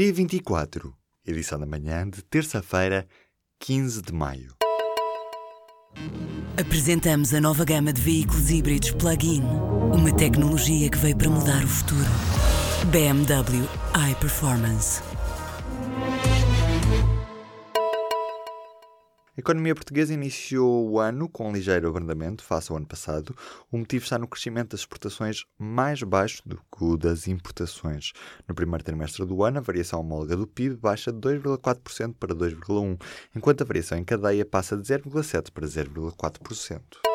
P24, edição da manhã de terça-feira, 15 de maio. Apresentamos a nova gama de veículos híbridos plug-in. Uma tecnologia que veio para mudar o futuro. BMW iPerformance. A economia portuguesa iniciou o ano com um ligeiro abrandamento face ao ano passado. O motivo está no crescimento das exportações mais baixo do que o das importações. No primeiro trimestre do ano, a variação homóloga do PIB baixa de 2,4% para 2,1%, enquanto a variação em cadeia passa de 0,7% para 0,4%.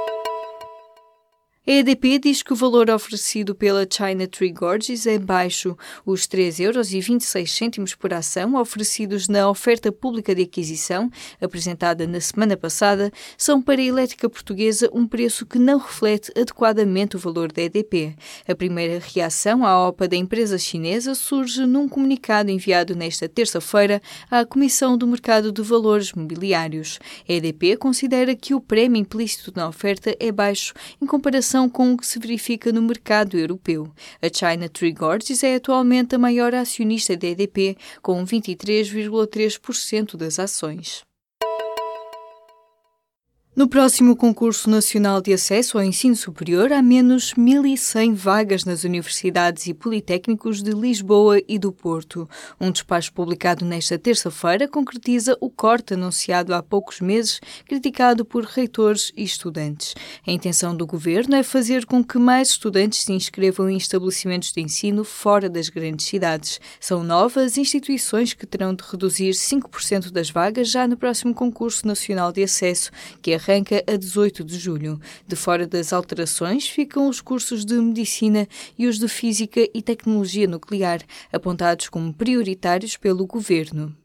A EDP diz que o valor oferecido pela China Tree Gorges é baixo. Os 3,26 euros por ação oferecidos na oferta pública de aquisição, apresentada na semana passada, são para a elétrica portuguesa um preço que não reflete adequadamente o valor da EDP. A primeira reação à OPA da empresa chinesa surge num comunicado enviado nesta terça-feira à Comissão do Mercado de Valores Mobiliários. A EDP considera que o prémio implícito na oferta é baixo em comparação comparação com o que se verifica no mercado europeu. A China Tree Gorges é atualmente a maior acionista da EDP, com 23,3% das ações. No próximo concurso nacional de acesso ao ensino superior, há menos 1.100 vagas nas universidades e politécnicos de Lisboa e do Porto. Um despacho publicado nesta terça-feira concretiza o corte anunciado há poucos meses, criticado por reitores e estudantes. A intenção do governo é fazer com que mais estudantes se inscrevam em estabelecimentos de ensino fora das grandes cidades. São novas instituições que terão de reduzir 5% das vagas já no próximo concurso nacional de acesso, que é arranca a 18 de julho. De fora das alterações ficam os cursos de Medicina e os de Física e Tecnologia Nuclear, apontados como prioritários pelo Governo.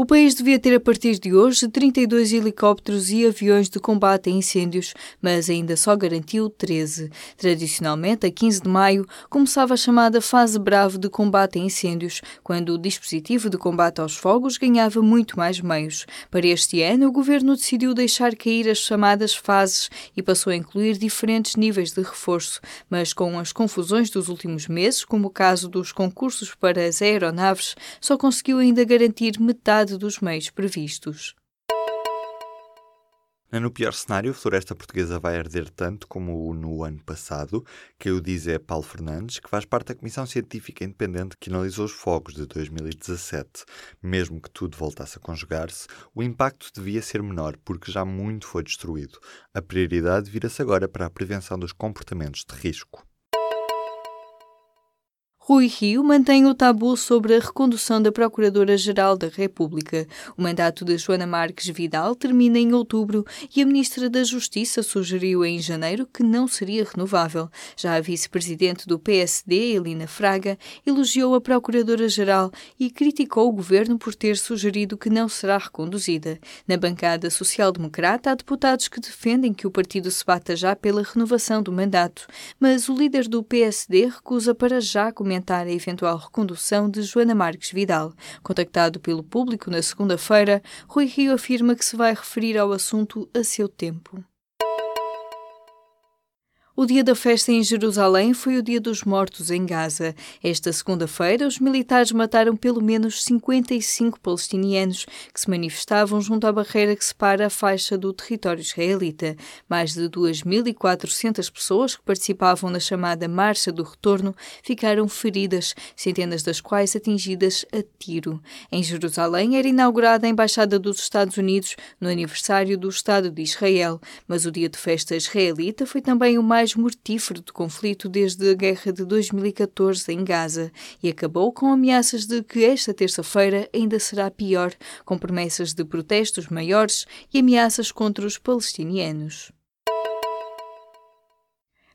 O país devia ter a partir de hoje 32 helicópteros e aviões de combate a incêndios, mas ainda só garantiu 13. Tradicionalmente, a 15 de maio, começava a chamada fase brava de combate a incêndios, quando o dispositivo de combate aos fogos ganhava muito mais meios. Para este ano, o governo decidiu deixar cair as chamadas fases e passou a incluir diferentes níveis de reforço, mas com as confusões dos últimos meses, como o caso dos concursos para as aeronaves, só conseguiu ainda garantir metade metade dos meios previstos. No pior cenário, a floresta portuguesa vai arder tanto como no ano passado, que o diz é Paulo Fernandes, que faz parte da Comissão Científica Independente que analisou os fogos de 2017. Mesmo que tudo voltasse a conjugar-se, o impacto devia ser menor, porque já muito foi destruído. A prioridade vira-se agora para a prevenção dos comportamentos de risco. Rui Rio mantém o tabu sobre a recondução da Procuradora-Geral da República. O mandato de Joana Marques Vidal termina em outubro e a Ministra da Justiça sugeriu em janeiro que não seria renovável. Já a vice-presidente do PSD, Elina Fraga, elogiou a Procuradora-Geral e criticou o governo por ter sugerido que não será reconduzida. Na bancada social-democrata, há deputados que defendem que o partido se bata já pela renovação do mandato, mas o líder do PSD recusa para já comentar comentar a eventual recondução de Joana Marques Vidal. Contactado pelo público na segunda-feira, Rui Rio afirma que se vai referir ao assunto a seu tempo. O dia da festa em Jerusalém foi o dia dos mortos em Gaza. Esta segunda-feira, os militares mataram pelo menos 55 palestinianos que se manifestavam junto à barreira que separa a faixa do território israelita. Mais de 2.400 pessoas que participavam na chamada Marcha do Retorno ficaram feridas, centenas das quais atingidas a tiro. Em Jerusalém era inaugurada a Embaixada dos Estados Unidos no aniversário do Estado de Israel, mas o dia de festa israelita foi também o mais mais mortífero do conflito desde a guerra de 2014 em Gaza e acabou com ameaças de que esta terça-feira ainda será pior, com promessas de protestos maiores e ameaças contra os palestinianos.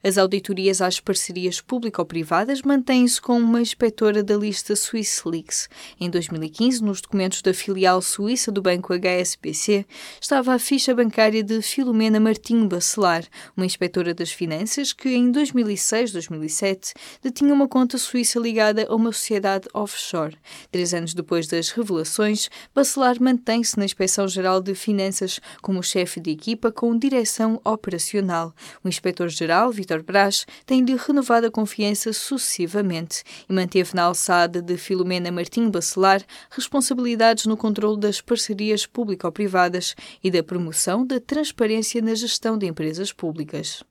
As auditorias às parcerias público-privadas mantêm-se com uma inspetora da lista SwissLeaks. Em 2015, nos documentos da filial suíça do banco HSBC, estava a ficha bancária de Filomena Martinho Bacelar, uma inspetora das finanças que, em 2006-2007, detinha uma conta suíça ligada a uma sociedade offshore. Três anos depois das revelações, Bacelar mantém-se na Inspeção-Geral de Finanças como chefe de equipa com direção operacional. O inspetor-geral, Vitor Vítor tem-lhe renovado a confiança sucessivamente e manteve na alçada de Filomena Martim Bacelar responsabilidades no controle das parcerias público-privadas e da promoção da transparência na gestão de empresas públicas.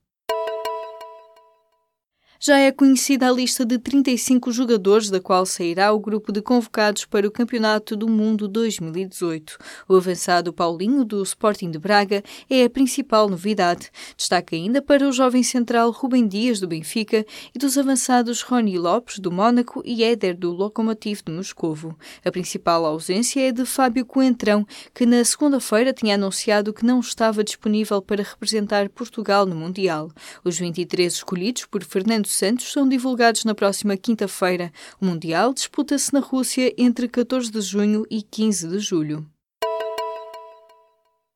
Já é conhecida a lista de 35 jogadores da qual sairá o grupo de convocados para o Campeonato do Mundo 2018. O avançado Paulinho, do Sporting de Braga, é a principal novidade. Destaca ainda para o jovem central Rubem Dias, do Benfica, e dos avançados Rony Lopes, do Mónaco, e Éder, do Lokomotiv de Moscovo. A principal ausência é de Fábio Coentrão, que na segunda-feira tinha anunciado que não estava disponível para representar Portugal no Mundial. Os 23 escolhidos por Fernando Santos são divulgados na próxima quinta-feira. O Mundial disputa-se na Rússia entre 14 de junho e 15 de julho.